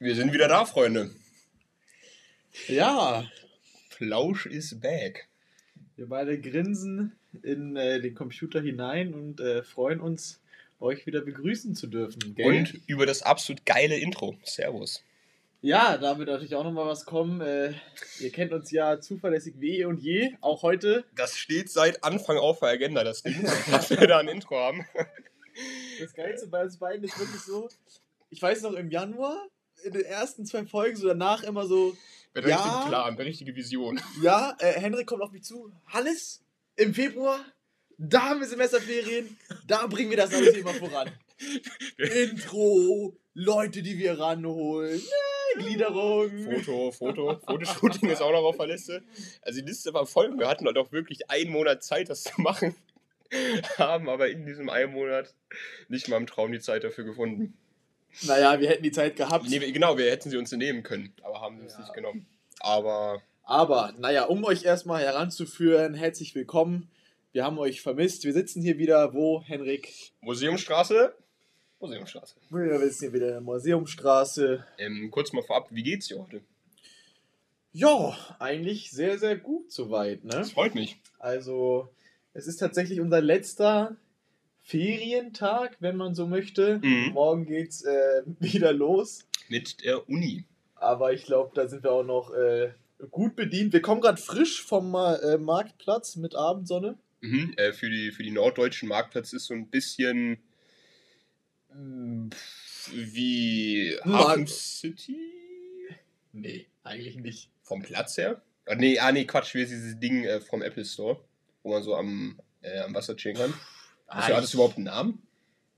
Wir sind wieder da, Freunde. Ja. Plausch is back. Wir beide grinsen in äh, den Computer hinein und äh, freuen uns, euch wieder begrüßen zu dürfen. Gell? Und über das absolut geile Intro. Servus. Ja, da wird natürlich auch nochmal was kommen. Äh, ihr kennt uns ja zuverlässig wie eh und je, auch heute. Das steht seit Anfang auf der Agenda, das Ding, dass wir da ein Intro haben. Das Geilste bei uns beiden ist wirklich so, ich weiß noch im Januar, in den ersten zwei Folgen, so danach immer so. Mit ja, richtigen Plan, mit richtige Vision. Ja, äh, Henrik kommt auf mich zu. Hannes, im Februar, da haben wir Semesterferien, da bringen wir das alles Thema voran. Intro, Leute, die wir ranholen. Ja, Gliederung. Foto, Foto, Fotoshooting ist auch noch auf der Liste. Also die Liste war voll. Wir hatten halt auch wirklich einen Monat Zeit, das zu machen. Haben aber in diesem einen Monat nicht mal im Traum die Zeit dafür gefunden. Naja, wir hätten die Zeit gehabt. Nee, genau, wir hätten sie uns nehmen können, aber haben sie ja. es nicht genommen. Aber. Aber, naja, um euch erstmal heranzuführen, herzlich willkommen. Wir haben euch vermisst. Wir sitzen hier wieder, wo, Henrik? Museumstraße. Museumstraße. Wir sitzen hier wieder in der Museumstraße. Ähm, kurz mal vorab, wie geht's dir heute? Ja, eigentlich sehr, sehr gut soweit, ne? Das freut mich. Also, es ist tatsächlich unser letzter Ferientag, wenn man so möchte. Mhm. Morgen geht's äh, wieder los. Mit der Uni. Aber ich glaube, da sind wir auch noch äh, gut bedient. Wir kommen gerade frisch vom äh, Marktplatz mit Abendsonne. Mhm, äh, für, die, für die norddeutschen Marktplatz ist so ein bisschen wie Hafen City? Nee, eigentlich nicht. Vom Platz her? Ah, nee, ah, nee, Quatsch, wie ist dieses Ding äh, vom Apple Store, wo man so am, äh, am Wasser chillen kann. Hast du, hat das überhaupt einen Namen?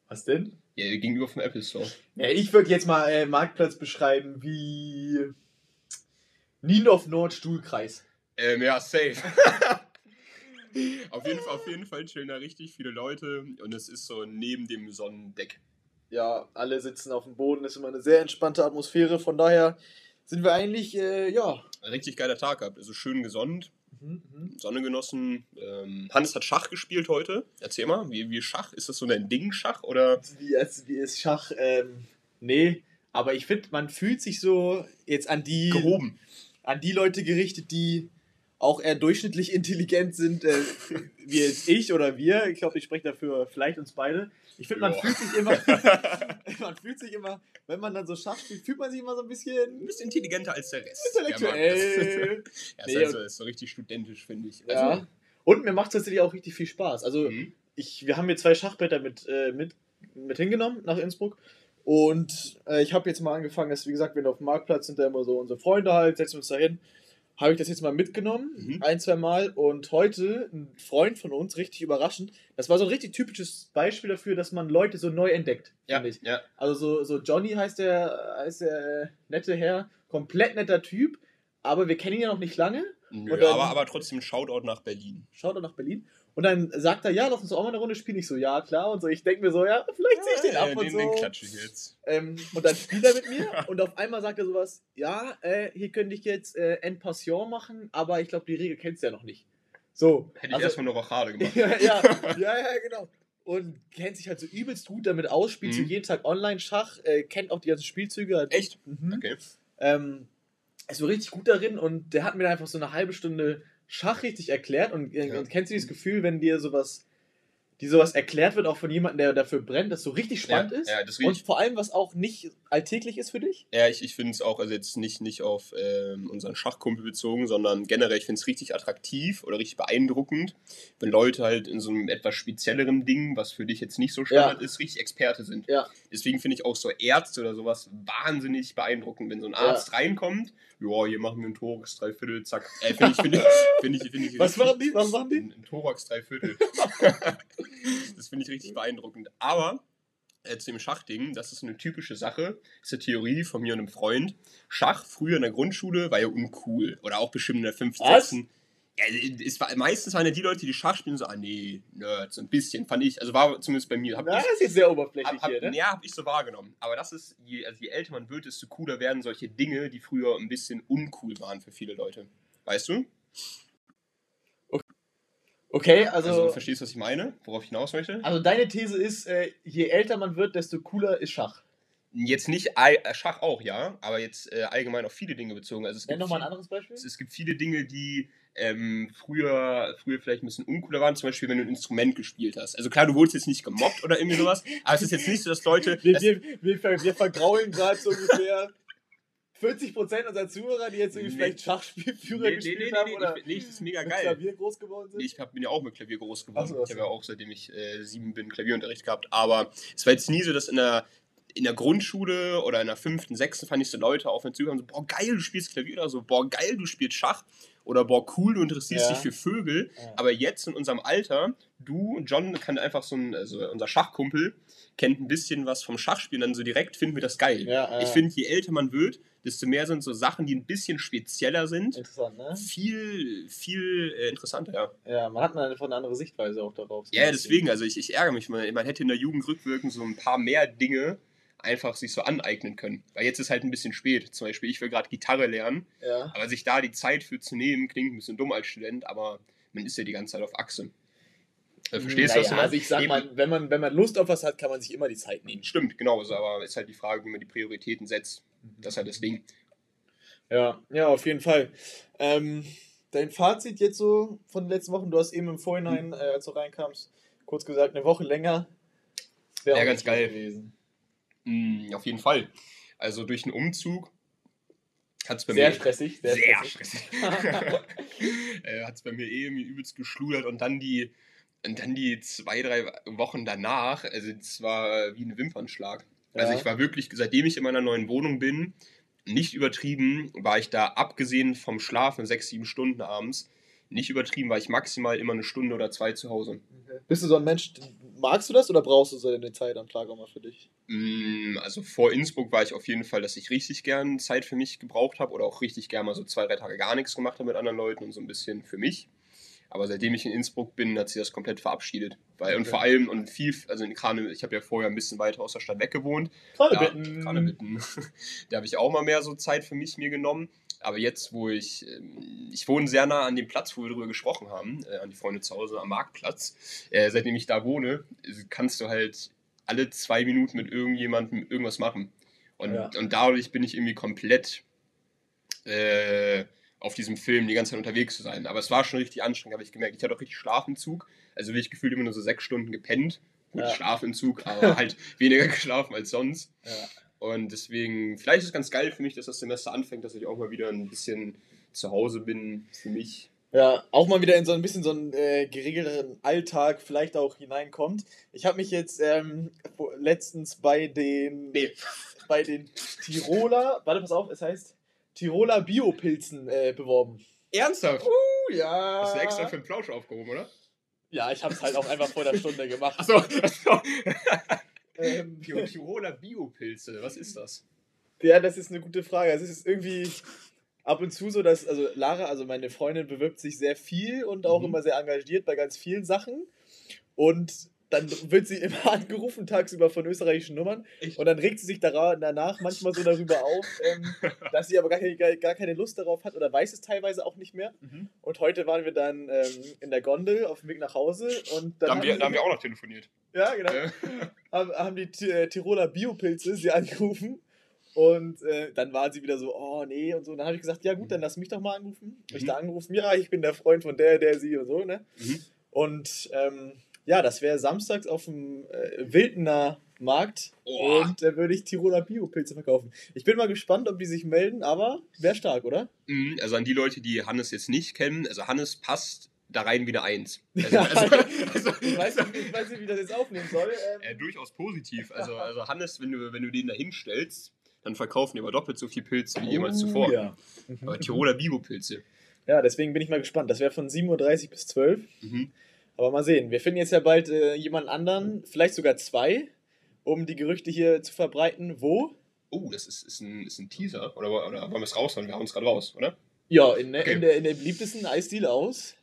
Was denn? Ja, gegenüber vom Apple Store. Ja, ich würde jetzt mal äh, Marktplatz beschreiben wie Niendorf Nord Stuhlkreis. Ähm, ja, safe. auf, jeden Fall, auf jeden Fall chillen da richtig viele Leute und es ist so neben dem Sonnendeck. Ja, alle sitzen auf dem Boden, ist immer eine sehr entspannte Atmosphäre, von daher sind wir eigentlich, äh, ja. Ein richtig geiler Tag gehabt, also schön gesonnt. Mhm, mhm, Sonne genossen. Ähm, Hannes hat Schach gespielt heute. Erzähl mal, wie, wie Schach? Ist das so ein Ding, Schach? Oder? Wie, ist, wie ist Schach? Ähm, nee, aber ich finde, man fühlt sich so jetzt an die. Gehoben. An die Leute gerichtet, die auch eher durchschnittlich intelligent sind, äh, wie jetzt ich oder wir. Ich glaube, ich spreche dafür vielleicht uns beide. Ich finde, man fühlt sich immer, man fühlt sich immer, wenn man dann so Schach spielt, fühlt man sich immer so ein bisschen, ein bisschen intelligenter als der Rest. Intellektuell. ja, nee, ist, also, ist so richtig studentisch, finde ich. Also, ja. Und mir macht es tatsächlich auch richtig viel Spaß. Also, mhm. ich, wir haben hier zwei Schachbretter mit, äh, mit, mit hingenommen nach Innsbruck. Und äh, ich habe jetzt mal angefangen, dass, wie gesagt, wenn wir auf dem Marktplatz sind, da immer so unsere Freunde halt, setzen uns da hin habe ich das jetzt mal mitgenommen, mhm. ein, zwei Mal. Und heute ein Freund von uns, richtig überraschend, das war so ein richtig typisches Beispiel dafür, dass man Leute so neu entdeckt, ja, ich. Ja. Also so, so Johnny heißt der, heißt der nette Herr, komplett netter Typ, aber wir kennen ihn ja noch nicht lange. Nö, dann, aber, aber trotzdem Shoutout nach Berlin. Shoutout nach Berlin. Und dann sagt er, ja, lass uns auch mal eine Runde spielen. Ich so, ja, klar. Und so, ich denke mir so, ja, vielleicht ziehe ich den ab ja, und den, so. Den klatsche ich jetzt. Ähm, und dann spielt er mit mir und auf einmal sagt er sowas, ja, äh, hier könnte ich jetzt äh, En Passion machen, aber ich glaube, die Regel kennst du ja noch nicht. So. Hätte ich also, erstmal eine Rochade gemacht. ja, ja, ja, ja, genau. Und kennt sich halt so übelst gut damit aus, spielt mhm. so jeden Tag Online-Schach, äh, kennt auch die ganzen Spielzüge. Halt. Echt? Mhm. Okay. Ähm, ist so richtig gut darin und der hat mir dann einfach so eine halbe Stunde Schach richtig erklärt und, äh, ja. und kennst du dieses Gefühl, wenn dir sowas, die sowas erklärt wird, auch von jemandem, der dafür brennt, das so richtig spannend ja, ist? Ja, das und vor allem, was auch nicht alltäglich ist für dich? Ja, ich, ich finde es auch, also jetzt nicht, nicht auf ähm, unseren Schachkumpel bezogen, sondern generell, ich finde es richtig attraktiv oder richtig beeindruckend, wenn Leute halt in so einem etwas spezielleren Ding, was für dich jetzt nicht so Standard ja. ist, richtig Experte sind. Ja. Deswegen finde ich auch so Ärzte oder sowas wahnsinnig beeindruckend, wenn so ein Arzt reinkommt ja, hier machen wir einen Thorax Dreiviertel, zack. Äh, finde ich, finde ich, finde ich, find ich Was machen die? Was machen die? Ein, ein Thorax Dreiviertel. das finde ich richtig beeindruckend. Aber äh, zu dem Schachding, das ist eine typische Sache, ist eine Theorie von mir und einem Freund. Schach früher in der Grundschule war ja uncool. Oder auch bestimmt in der 5. Was? 6 ja, es war, meistens waren ja die Leute, die Schach spielen, so, ah nee, Nerds, so ein bisschen, fand ich. Also war zumindest bei mir. Ja, ich, das ist jetzt sehr oberflächlich hab, hier, ne? Ja, hab ich so wahrgenommen. Aber das ist, je, also je älter man wird, desto cooler werden solche Dinge, die früher ein bisschen uncool waren für viele Leute. Weißt du? Okay, also. Also, du verstehst, was ich meine, worauf ich hinaus möchte? Also, deine These ist, äh, je älter man wird, desto cooler ist Schach. Jetzt nicht äh, Schach auch, ja, aber jetzt äh, allgemein auf viele Dinge bezogen. Also es Nenn nochmal ein anderes Beispiel. es, es gibt viele Dinge, die ähm, früher, früher vielleicht ein bisschen uncooler waren, zum Beispiel, wenn du ein Instrument gespielt hast. Also klar, du wurdest jetzt nicht gemobbt oder irgendwie sowas, aber es ist jetzt nicht so, dass Leute. Wir, wir, wir, wir vergraulen gerade so ungefähr 40% unserer Zuhörer, die jetzt irgendwie Nee. vielleicht Schachspielführer nee, gespielt nee, nee, haben nee, oder ich, nee, das ist mega mit geil. Klavier groß geworden sind. Ich hab, bin ja auch mit Klavier groß geworden. So, ich habe ja auch, seitdem ich äh, sieben bin, Klavierunterricht gehabt. Aber es war jetzt nie so, dass in der, in der Grundschule oder in der fünften, sechsten fand ich so Leute auf mir zuhören so, boah, geil, du spielst Klavier oder so, boah, geil, du spielst Schach oder boah, cool, du interessierst Ja. dich für Vögel. Ja. Aber jetzt in unserem Alter, du, John, kann einfach so ein, also unser Schachkumpel, kennt ein bisschen was vom Schachspielen, dann so direkt finden wir das geil. Ja. Ich finde, je älter man wird, desto mehr sind so Sachen, die ein bisschen spezieller sind. Interessant, ne? Viel, viel äh, interessanter, ja. Ja, man hat mal einfach eine andere Sichtweise auch darauf. Ja, deswegen, also ich, ich ärgere mich mal. Man hätte in der Jugend rückwirkend so ein paar mehr Dinge einfach sich so aneignen können. Weil jetzt ist halt ein bisschen spät. Zum Beispiel, ich will gerade Gitarre lernen, Ja. aber sich da die Zeit für zu nehmen, klingt ein bisschen dumm als Student, aber man ist ja die ganze Zeit auf Achse. Äh, verstehst du, was naja, du meinst? Also ich sag mal, wenn man, wenn man Lust auf was hat, kann man sich immer die Zeit nehmen. Stimmt, genau so, aber ist halt die Frage, wie man die Prioritäten setzt. Das ist halt das Ding. Ja, ja, auf jeden Fall. Ähm, dein Fazit jetzt so von den letzten Wochen, du hast eben im Vorhinein, äh, als du reinkamst, kurz gesagt, eine Woche länger. Wäre Ja, ganz geil. gewesen. Mm, auf jeden Fall. Also durch den Umzug hat es bei Sehr mir... stressig, sehr, Sehr stressig. stressig. äh, hat es bei mir eh irgendwie übelst geschludert und dann die, und dann die zwei, drei Wochen danach, also es war wie ein Wimpernschlag. Also Ja. ich war wirklich, seitdem ich in meiner neuen Wohnung bin, nicht übertrieben, war ich da abgesehen vom Schlafen sechs, sieben Stunden abends, nicht übertrieben, war ich maximal immer eine Stunde oder zwei zu Hause. Bist du so ein Mensch, magst du das oder brauchst du so eine Zeit am Tag auch mal für dich? Mm, Also vor Innsbruck war ich auf jeden Fall, dass ich richtig gern Zeit für mich gebraucht habe oder auch richtig gern mal so zwei, drei Tage gar nichts gemacht habe mit anderen Leuten und so ein bisschen für mich. Aber seitdem ich in Innsbruck bin, hat sich das komplett verabschiedet. Weil, Und Okay. vor allem, und viel, also in Krane, ich habe ja vorher ein bisschen weiter aus der Stadt weg gewohnt. Gerade Ja, bitten. Kranebitten. da habe ich auch mal mehr so Zeit für mich mir genommen. Aber jetzt, wo ich, ähm, ich wohne sehr nah an dem Platz, wo wir drüber gesprochen haben, äh, an die Freunde zu Hause am Marktplatz. Äh, seitdem ich da wohne, äh, kannst du halt alle zwei Minuten mit irgendjemandem irgendwas machen. Und, Ja. und dadurch bin ich irgendwie komplett äh, auf diesem Film die ganze Zeit unterwegs zu sein. Aber es war schon richtig anstrengend, habe ich gemerkt. Ich hatte auch richtig Schlafentzug. Also bin ich gefühlt immer nur so sechs Stunden gepennt. Gut, Ja. Schlafentzug, aber halt weniger geschlafen als sonst. Ja. Und deswegen, vielleicht ist es ganz geil für mich, dass das Semester anfängt, dass ich auch mal wieder ein bisschen zu Hause bin für mich. Ja, auch mal wieder in so ein bisschen so einen äh, geregelteren Alltag vielleicht auch hineinkommt. Ich habe mich jetzt ähm, letztens bei den Nee. bei den Tiroler, warte pass auf, es heißt Tiroler Biopilzen äh, beworben. Ernsthaft? Uh, ja. Hast du extra für den Plausch aufgehoben, oder? Ja, ich habe es halt auch einfach vor der Stunde gemacht. Achso, achso. Ähm, Tiroler Biopilze, was ist das? ja, das ist eine gute Frage. Also es ist irgendwie ab und zu so, dass, also Lara, also meine Freundin, bewirbt sich sehr viel und auch Mhm. immer sehr engagiert bei ganz vielen Sachen. Und dann wird sie immer angerufen tagsüber von österreichischen Nummern. Echt? Und dann regt sie sich danach manchmal so darüber auf, ähm, dass sie aber gar keine, gar, keine Lust darauf hat oder weiß es teilweise auch nicht mehr. Mhm. Und heute waren wir dann ähm, in der Gondel auf dem Weg nach Hause und dann Da haben, wir, da haben wir auch noch telefoniert. ja, genau. Ja. haben, haben die äh, Tiroler Biopilze sie angerufen. Und äh, dann war sie wieder so, oh nee und so. Und dann habe ich gesagt, ja gut, dann lass mich doch mal anrufen. Hab Ich Mhm. da angerufen, ja, ich bin der Freund von der, der, sie und so, ne? Mhm. Und ähm, ja, das wäre samstags auf dem äh, Wildner Markt Oh. und da würde ich Tiroler Biopilze verkaufen. Ich bin mal gespannt, ob die sich melden, aber wäre stark, oder? Mhm, Also an die Leute, die Hannes jetzt nicht kennen, also Hannes passt da rein wie eine Eins. Also, Ja, also, also, ich, weiß nicht, ich weiß nicht, wie das jetzt aufnehmen soll. Ähm, äh, durchaus positiv. Also, also Hannes, wenn du, wenn du den da hinstellst, dann verkaufen die aber doppelt so viel Pilze wie jemals oh, zuvor. Ja. Aber Tiroler Bibo-Pilze. ja, deswegen bin ich mal gespannt. Das wäre von 7.30 Uhr bis 12 Uhr. Mhm. Aber mal sehen. Wir finden jetzt ja bald äh, jemanden anderen, vielleicht sogar zwei, um die Gerüchte hier zu verbreiten. Wo? Oh, das ist, ist, ein, ist ein Teaser. Oder, oder wollen wir es raushauen? Wir hauen es gerade raus, oder? Ja, in, der- Okay. in, der, in der beliebtesten Eisdiele aus.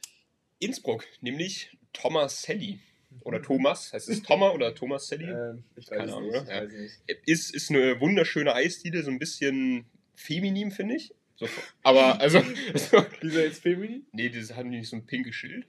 Innsbruck, nämlich Thomas Sally. Oder Thomas, heißt es Thomas oder Thomas Sally? Ähm, ich Keine weiß es Ahnung, nicht. oder? Ja. Ist, ist eine wunderschöne Eisdiele, so ein bisschen feminin, finde ich. So, aber, also, Wieso jetzt Femini? nee, das haben die nicht so ein pinkes Schild.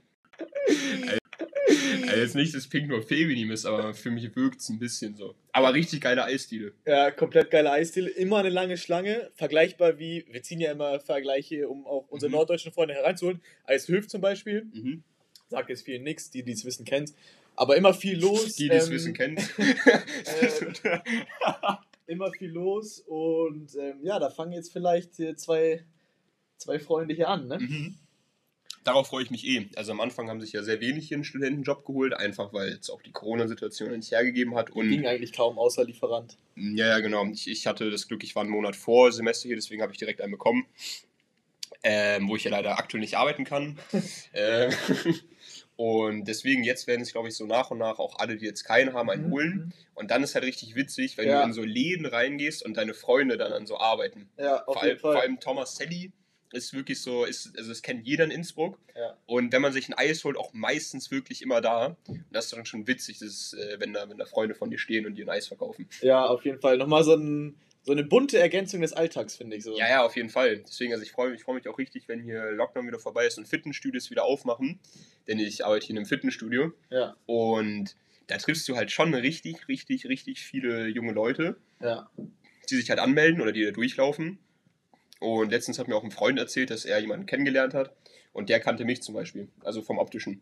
Also jetzt nicht, dass Pink nur feminin ist, aber für mich wirkt es ein bisschen so. Aber richtig geile Eisdiele. Ja, komplett geile Eisdiele. Immer eine lange Schlange. Vergleichbar wie, wir ziehen ja immer Vergleiche, um auch unsere Mhm. norddeutschen Freunde hereinzuholen. Eishöf zum Beispiel. Mhm. Sagt jetzt vielen nichts, die, die es wissen, kennt. Aber immer viel los. Die, die es ähm, wissen, kennen. Immer viel los. Und ähm, ja, da fangen jetzt vielleicht zwei, zwei Freunde hier an, ne? Mhm. Darauf freue ich mich eh. Also am Anfang haben sich ja sehr wenig hier einen Studentenjob geholt, einfach weil es auch die Corona-Situation nicht hergegeben hat. Und Ging eigentlich kaum außer Lieferant. Ja, ja, genau. Ich, ich hatte das Glück, ich war einen Monat vor Semester hier, deswegen habe ich direkt einen bekommen, ähm, wo ich ja leider aktuell nicht arbeiten kann. ähm, und deswegen, jetzt werden sich, glaube ich, so nach und nach auch alle, die jetzt keinen haben, einen holen. Und dann ist halt richtig witzig, wenn Mhm. Ja. du in so Läden reingehst und deine Freunde dann an so arbeiten. Ja, auf Vor, jeden allem, vor Fall. allem Thomas Sally ist wirklich so, ist, also das kennt jeder in Innsbruck. Ja. Und wenn man sich ein Eis holt, auch meistens wirklich immer da. Und das ist dann schon witzig, das ist, äh, wenn, da, wenn da Freunde von dir stehen und dir ein Eis verkaufen. Ja, auf jeden Fall. Nochmal so, ein, so eine bunte Ergänzung des Alltags, finde ich so. Ja, ja, auf jeden Fall. Deswegen, also ich freue mich, ich freu mich auch richtig, wenn hier Lockdown wieder vorbei ist und Fitnessstudios wieder aufmachen. Denn ich arbeite hier in einem Fitnessstudio Ja, und da triffst du halt schon richtig, richtig, richtig viele junge Leute, ja. die sich halt anmelden oder die da durchlaufen. Und letztens hat mir auch ein Freund erzählt, dass er jemanden kennengelernt hat und der kannte mich zum Beispiel, also vom optischen.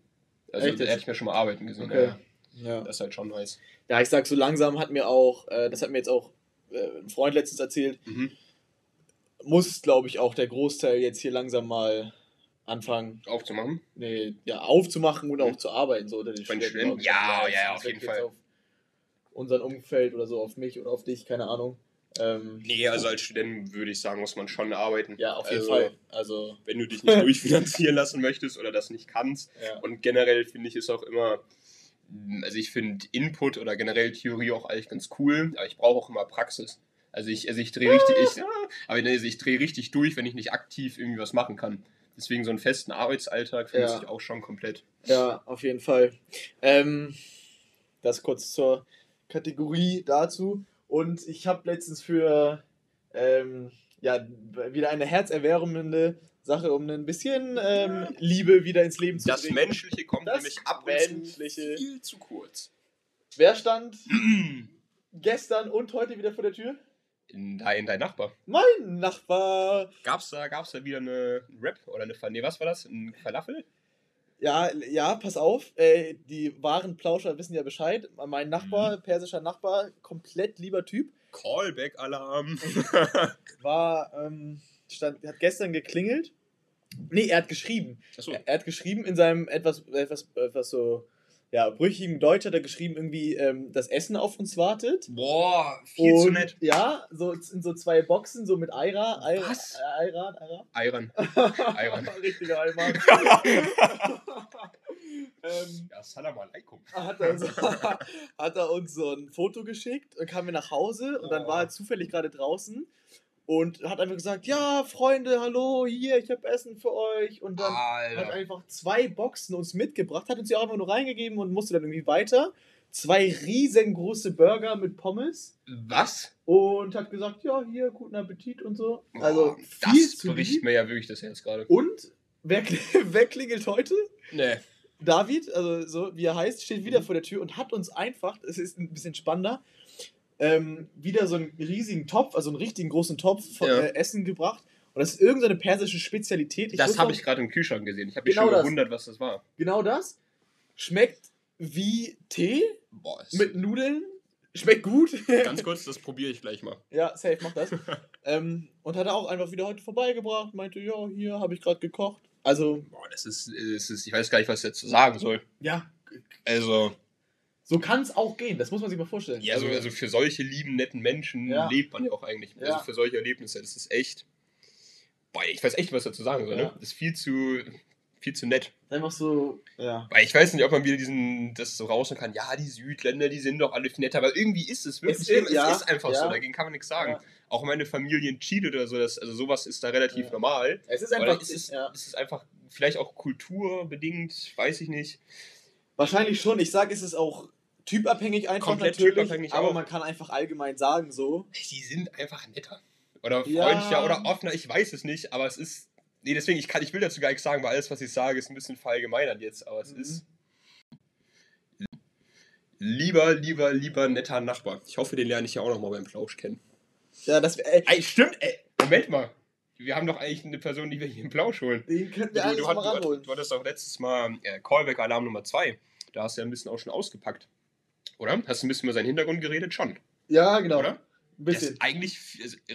Also Echt hätte ich mir schon mal arbeiten gesehen. Okay. Ja, Ja. das ist halt schon nice. ja, ich sag so langsam hat mir auch, äh, das hat mir jetzt auch äh, ein Freund letztens erzählt, Mhm. muss, glaube ich, auch der Großteil jetzt hier langsam mal anfangen, Aufzumachen. nee, ja, aufzumachen und Mhm. auch zu arbeiten, so unter den Studenten, Studenten? Ja, ja, das auf jeden Fall. Auf unseren Umfeld oder so, auf mich oder auf dich, keine Ahnung. Ähm, Nee, also als Student würde ich sagen, muss man schon arbeiten. ja, auf jeden also, Fall. Also, Wenn du dich nicht durchfinanzieren lassen möchtest oder das nicht kannst, ja. Und generell finde ich es auch immer, also ich finde Input oder generell Theorie auch eigentlich ganz cool, aber ich brauche auch immer Praxis. Also ich, also ich drehe richtig, ich, aber also ich drehe richtig durch, wenn ich nicht aktiv irgendwie was machen kann. Deswegen so einen festen Arbeitsalltag vermisse Ja. ich auch schon komplett. Ja, auf jeden Fall. Ähm, das kurz zur Kategorie dazu. Und ich habe letztens für ähm, ja, wieder eine herzerwärmende Sache, um ein bisschen ähm, Liebe wieder ins Leben zu Das bringen. Menschliche kommt Das nämlich ab und Menschliche. zu viel zu kurz. Wer stand gestern und heute wieder vor der Tür? In dein, dein Nachbar. Mein Nachbar. Gab's da, gab's da wieder eine Rap oder eine, nee, was war das? Ein Falafel? Ja, ja, pass auf. Äh, die wahren Plauscher wissen ja Bescheid. Mein Nachbar, persischer Nachbar, komplett lieber Typ. Callback-Alarm. war, ähm, stand, hat gestern geklingelt. Nee, er hat geschrieben. Achso. Er, er hat geschrieben in seinem etwas, etwas, etwas so, ja, brüchigen Deutsch hat er geschrieben, irgendwie, ähm, das Essen auf uns wartet. Boah, viel zu Und, nett. Ja, so in so zwei Boxen, so mit Eira. Eira Was? Eiran, Eira. Eiran. Eiran. Richtiger Eimer. ähm, Ja, Salam alaikum. hat er, uns, hat er uns so ein Foto geschickt und kamen wir nach Hause und dann Oh. war er zufällig gerade draußen und hat einfach gesagt, ja, Freunde, hallo, hier, ich habe Essen für euch und dann hat Alter. einfach zwei Boxen uns mitgebracht, hat uns die auch einfach nur reingegeben und musste dann irgendwie weiter. Zwei riesengroße Burger mit Pommes Was? und hat gesagt, ja, hier, guten Appetit und so. Also Boah, viel das zu bricht lieb. mir ja wirklich das Herz gerade. Und wer, wer klingelt heute? Nee. David, also so wie er heißt, steht wieder Mhm. vor der Tür und hat uns einfach, es ist ein bisschen spannender, ähm, wieder so einen riesigen Topf, also einen richtigen großen Topf von Ja. äh, Essen gebracht. Und das ist irgendeine persische Spezialität. das wusste habe ich gerade im Kühlschrank gesehen. Ich habe mich Genau schon das. gewundert, was das war. Genau das. Schmeckt wie Tee Boah, das mit Nudeln. Schmeckt gut. ganz kurz, das probiere ich gleich mal. ja, safe, mach das. ähm, und hat er auch einfach wieder heute vorbeigebracht. Meinte, ja, hier habe ich gerade gekocht. Also, Boah, das ist, das ist, ich weiß gar nicht, was ich dazu sagen soll. ja, Also, so kann es auch gehen. Das muss man sich mal vorstellen. ja, also, also für solche lieben, netten Menschen Ja. lebt man ja auch eigentlich. Ja. Also für solche Erlebnisse, das ist echt. Boah, ich weiß echt, was dazu sagen soll. Ja. Ne? Das ist viel zu, viel zu nett. Einfach so, ja. Weil ich weiß nicht, ob man wieder diesen, das so rausnehmen kann, ja, die Südländer, die sind doch alle viel netter, aber irgendwie ist es wirklich, Es ist- es ja, ist einfach ja. so, dagegen kann man nichts sagen. Ja. Auch meine Familie in Chile oder so, das, also sowas ist da relativ Ja. normal. Es ist einfach, ist es, ja. ist es einfach vielleicht auch kulturbedingt, weiß ich nicht. Wahrscheinlich schon. Ich sage, es ist auch typabhängig einfach Komplett natürlich, typabhängig aber auch. man kann einfach allgemein sagen so. Die sind einfach netter. Oder Ja. freundlicher oder offener, ich weiß es nicht, aber es ist. Nee, deswegen, ich, kann, ich will dazu gar nichts sagen, weil alles, was ich sage, ist ein bisschen verallgemeinert jetzt, aber es Mhm. ist. Lieber, lieber, lieber netter Nachbar. Ich hoffe, den lerne ich ja auch noch mal beim Plausch kennen. Ja, das wäre. Ey, stimmt, ey, Moment mal. Wir haben doch eigentlich eine Person, die wir hier im Plausch holen. Den könnten wir Du, eigentlich du, mal du, ranholen. hat, du hattest doch letztes Mal äh, Callback-Alarm Nummer 2. Da hast du ja ein bisschen auch schon ausgepackt. Oder? Hast du ein bisschen über seinen Hintergrund geredet? Schon. Ja, genau. Oder? Ein Das bisschen. ist eigentlich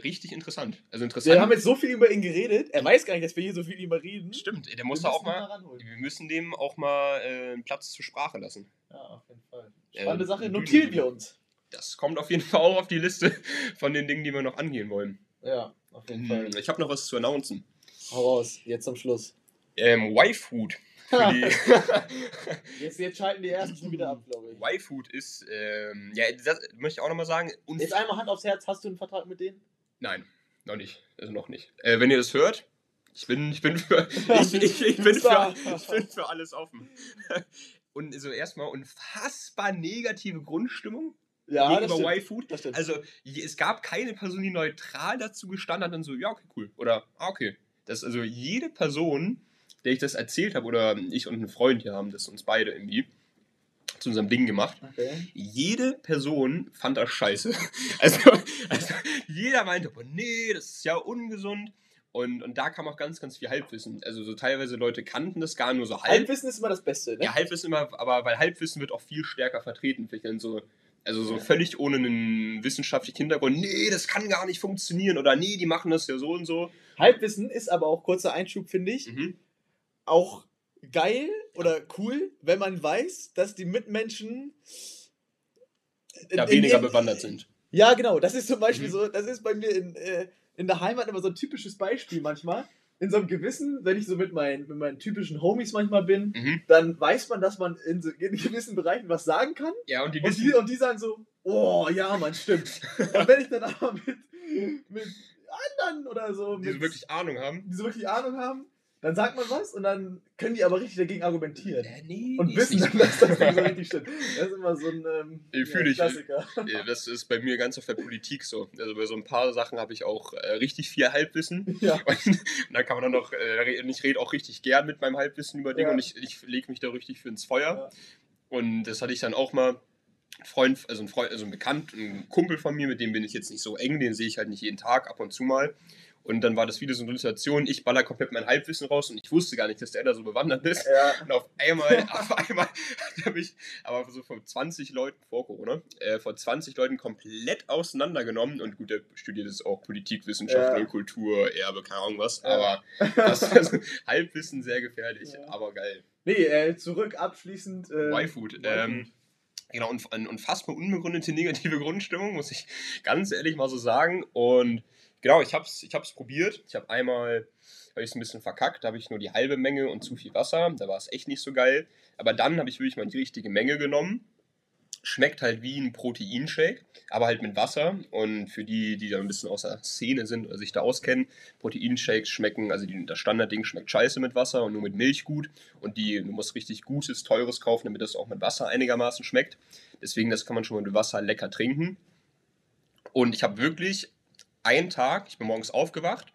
richtig interessant. Also interessant. wir haben jetzt so viel über ihn geredet. Er weiß gar nicht, dass wir hier so viel über ihn reden. Stimmt, der Wir muss da auch mal. Wir müssen dem auch mal äh, einen Platz zur Sprache lassen. Ja, auf jeden Fall. Ähm, Spannende Sache. du- Notieren wir uns. Das kommt auf jeden Fall auch auf die Liste von den Dingen, die wir noch angehen wollen. Ja, auf jeden Fall. Hm, Ich habe noch was zu announcen. Hau raus. Jetzt zum Schluss. Ähm, Y-Food. Jetzt, jetzt schalten die ersten schon wieder ab, glaube ich. Y-Food ist, ähm, ja, das möchte ich auch nochmal sagen. Und Jetzt einmal Hand aufs Herz. Hast du einen Vertrag mit denen? Nein, noch nicht. Also noch nicht. Äh, wenn ihr das hört, ich bin, ich bin für, ich, ich, ich, bin für, ich bin für alles offen. Und so erstmal unfassbar negative Grundstimmung Ja, gegenüber. Y-Food. Also es gab keine Person, die neutral dazu gestanden hat und so, ja, okay, cool. Oder, ah, okay. Das also jede Person, der ich das erzählt habe, oder ich und ein Freund hier haben das uns beide irgendwie zu unserem Ding gemacht. okay. Jede Person fand das scheiße. Also, also jeder meinte, boah, nee, das ist ja ungesund. Und, und da kam auch ganz, ganz viel Halbwissen. Also so teilweise Leute kannten das gar nur so halb. Halbwissen ist immer das Beste, ne? Ja, Halbwissen immer, aber weil Halbwissen wird auch viel stärker vertreten, finde ich dann so. Also so völlig ohne einen wissenschaftlichen Hintergrund, nee, das kann gar nicht funktionieren oder nee, die machen das ja so und so. Halbwissen ist aber auch, kurzer Einschub, finde ich, Mhm. Auch geil oder cool, wenn man weiß, dass die Mitmenschen in- weniger in- bewandert sind. Ja, genau. Das ist zum Beispiel Mhm. so, das ist bei mir in, äh, in der Heimat immer so ein typisches Beispiel manchmal. In so einem gewissen, wenn ich so mit meinen, mit meinen typischen Homies manchmal bin, Mhm. dann weiß man, dass man in, so, in gewissen Bereichen was sagen kann. Ja, und die Und die, und die sagen so, oh ja, man, stimmt. Und wenn ich dann aber mit, mit anderen oder so, die mit, so wirklich Ahnung haben. die so wirklich Ahnung haben, dann sagt man was und dann können die aber richtig dagegen argumentieren. Äh, nee, Und wissen dann, nicht dass das Ding so richtig stimmt. Das ist immer so ein ähm, Ich dich. Klassiker. Äh, Das ist bei mir ganz auf der Politik so. Also bei so ein paar Sachen habe ich auch äh, richtig viel Halbwissen. Ja. Und, und da kann man dann noch, äh, und ich rede auch richtig gern mit meinem Halbwissen über Dinge Ja. und ich, ich lege mich da richtig für ins Feuer. Ja. Und das hatte ich dann auch mal. Ein Freund, also ein Freund, also ein Bekannt, ein Kumpel von mir, mit dem bin ich jetzt nicht so eng, den sehe ich halt nicht jeden Tag, ab und zu mal. Und dann war das wieder so eine Situation, ich baller komplett mein Halbwissen raus und ich wusste gar nicht, dass der da so bewandert ist. Ja. Und auf einmal, auf einmal hat er mich, aber so von 20 Leuten vor Corona, äh, von 20 Leuten komplett auseinandergenommen. Und gut, der studiert jetzt auch Politikwissenschaften Ja. und Kultur, Erbe, keine Ahnung was. Aber das ist also Halbwissen sehr gefährlich, aber geil. Nee, äh, zurück abschließend. Äh, Y-Food. Ähm, genau, und unfassbar unbegründete negative Grundstimmung, muss ich ganz ehrlich mal so sagen. Und genau, ich hab's, ich hab's probiert. Ich habe einmal, habe ich es ein bisschen verkackt, da habe ich nur die halbe Menge und zu viel Wasser. Da war es echt nicht so geil. Aber dann habe ich wirklich mal die richtige Menge genommen. Schmeckt halt wie ein Proteinshake, aber halt mit Wasser. Und für die, die da ein bisschen aus der Szene sind oder sich da auskennen, Proteinshakes schmecken, also die, das Standardding schmeckt scheiße mit Wasser und nur mit Milch gut. Und die, du musst richtig gutes, teures kaufen, damit das auch mit Wasser einigermaßen schmeckt. Deswegen, das kann man schon mit Wasser lecker trinken. Und ich habe wirklich einen Tag, ich bin morgens aufgewacht,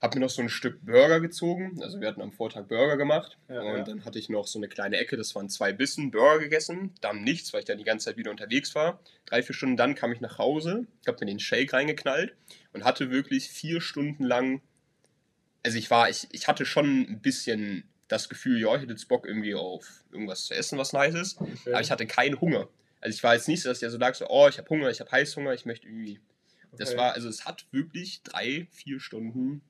habe mir noch so ein Stück Burger gezogen. Also wir hatten am Vortag Burger gemacht. Ja, und ja. dann hatte ich noch so eine kleine Ecke, das waren zwei Bissen, Burger gegessen, dann nichts, weil ich dann die ganze Zeit wieder unterwegs war. Drei, vier Stunden dann kam ich nach Hause, habe mir den Shake reingeknallt und hatte wirklich vier Stunden lang, also ich war, ich, ich hatte schon ein bisschen das Gefühl, ja, ich hätte jetzt Bock irgendwie auf irgendwas zu essen, was nice ist. Okay. Aber ich hatte keinen Hunger. Also ich war jetzt nicht so, dass ich so lag, so, oh, ich habe Hunger, ich habe Heißhunger, ich möchte irgendwie. Das Okay. war, also es hat wirklich drei, vier Stunden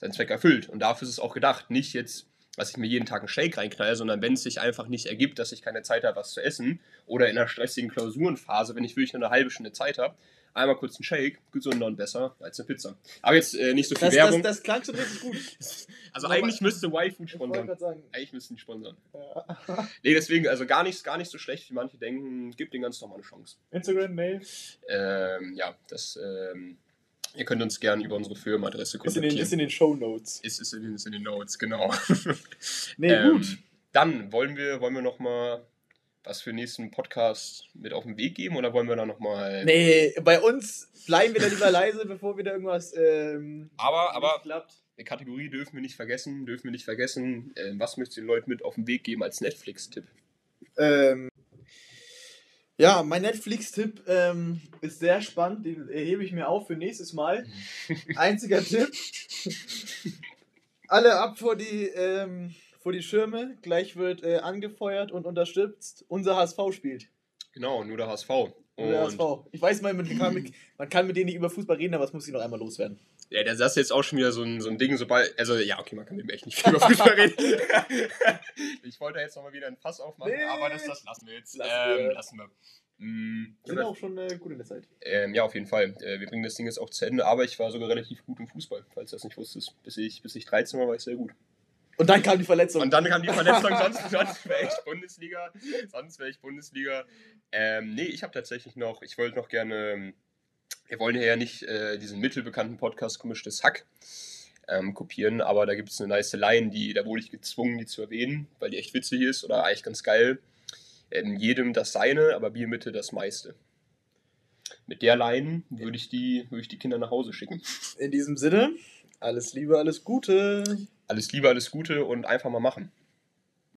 seinen Zweck erfüllt. Und dafür ist es auch gedacht. Nicht jetzt, dass ich mir jeden Tag einen Shake reinknalle, sondern wenn es sich einfach nicht ergibt, dass ich keine Zeit habe, was zu essen, oder in einer stressigen Klausurenphase, wenn ich wirklich nur eine halbe Stunde Zeit habe, einmal kurz einen Shake, gesünder und besser als eine Pizza. Aber jetzt äh, nicht so viel das, das, Werbung. das klang schon richtig gut. also Aber- eigentlich müsste Y-Food sponsern. Eigentlich müssten die sponsern. Ja. Nee, deswegen, also gar nicht, gar nicht so schlecht, wie manche denken. Gibt den ganz nochmal eine Chance. Instagram, Mail. Ähm, ja, das, ähm, ihr könnt uns gerne über unsere Firmenadresse Ist in den, kontaktieren. ist in den Show Notes. Ist, ist, in, den- ist in den Notes, genau. Nee, Ähm, gut. Dann wollen wir, wollen wir noch mal was für den nächsten Podcast mit auf den Weg geben oder wollen wir da noch mal... Nee, bei uns bleiben wir da lieber leise, bevor wieder irgendwas ähm, Aber, aber klappt. eine Kategorie dürfen wir nicht vergessen, dürfen wir nicht vergessen. Äh, was möchtest du den Leuten mit auf den Weg geben als Netflix-Tipp? Ähm, Ja, mein Netflix-Tipp ähm, ist sehr spannend, den hebe ich mir auf für nächstes Mal. Einziger Tipp. Alle ab vor die, ähm, vor die Schirme, gleich wird äh, angefeuert und unterstützt. Unser HSV spielt. Genau, nur der HSV. Nur der HSV. Ich weiß, man kann, mit, man kann mit denen nicht über Fußball reden, aber das muss ich noch einmal loswerden. Ja, das ist jetzt auch schon wieder so ein, so ein Ding, sobald. Also, ja, okay, man kann mit dem echt nicht viel über Fußball reden. ich wollte jetzt nochmal wieder ein Fass aufmachen, nee. aber das, das lassen wir jetzt. Lassen ähm, wir. Lassen wir. Mhm. Sind auch schon äh, gut in der Zeit. Ähm, ja, auf jeden Fall. Äh, wir bringen das Ding jetzt auch zu Ende, aber ich war sogar relativ gut im Fußball, falls du das nicht wusstest. Bis ich, bis ich 13 war, war ich sehr gut. Und dann kam die Verletzung. Und dann kam die Verletzung, sonst, sonst wäre ich Bundesliga. Sonst wäre ich Bundesliga. Ähm, nee, ich habe tatsächlich noch, ich wollte noch gerne, wir wollen ja nicht äh, diesen mittelbekannten Podcast Gemischtes Hack ähm, kopieren, aber da gibt es eine nice Line, die, da wurde ich gezwungen, die zu erwähnen, weil die echt witzig ist oder eigentlich ganz geil. In jedem das Seine, aber Biermitte das meiste. Mit der Line würde ich, die, würde ich die Kinder nach Hause schicken. In diesem Sinne, alles Liebe, alles Gute. Alles Liebe, alles Gute und einfach mal machen.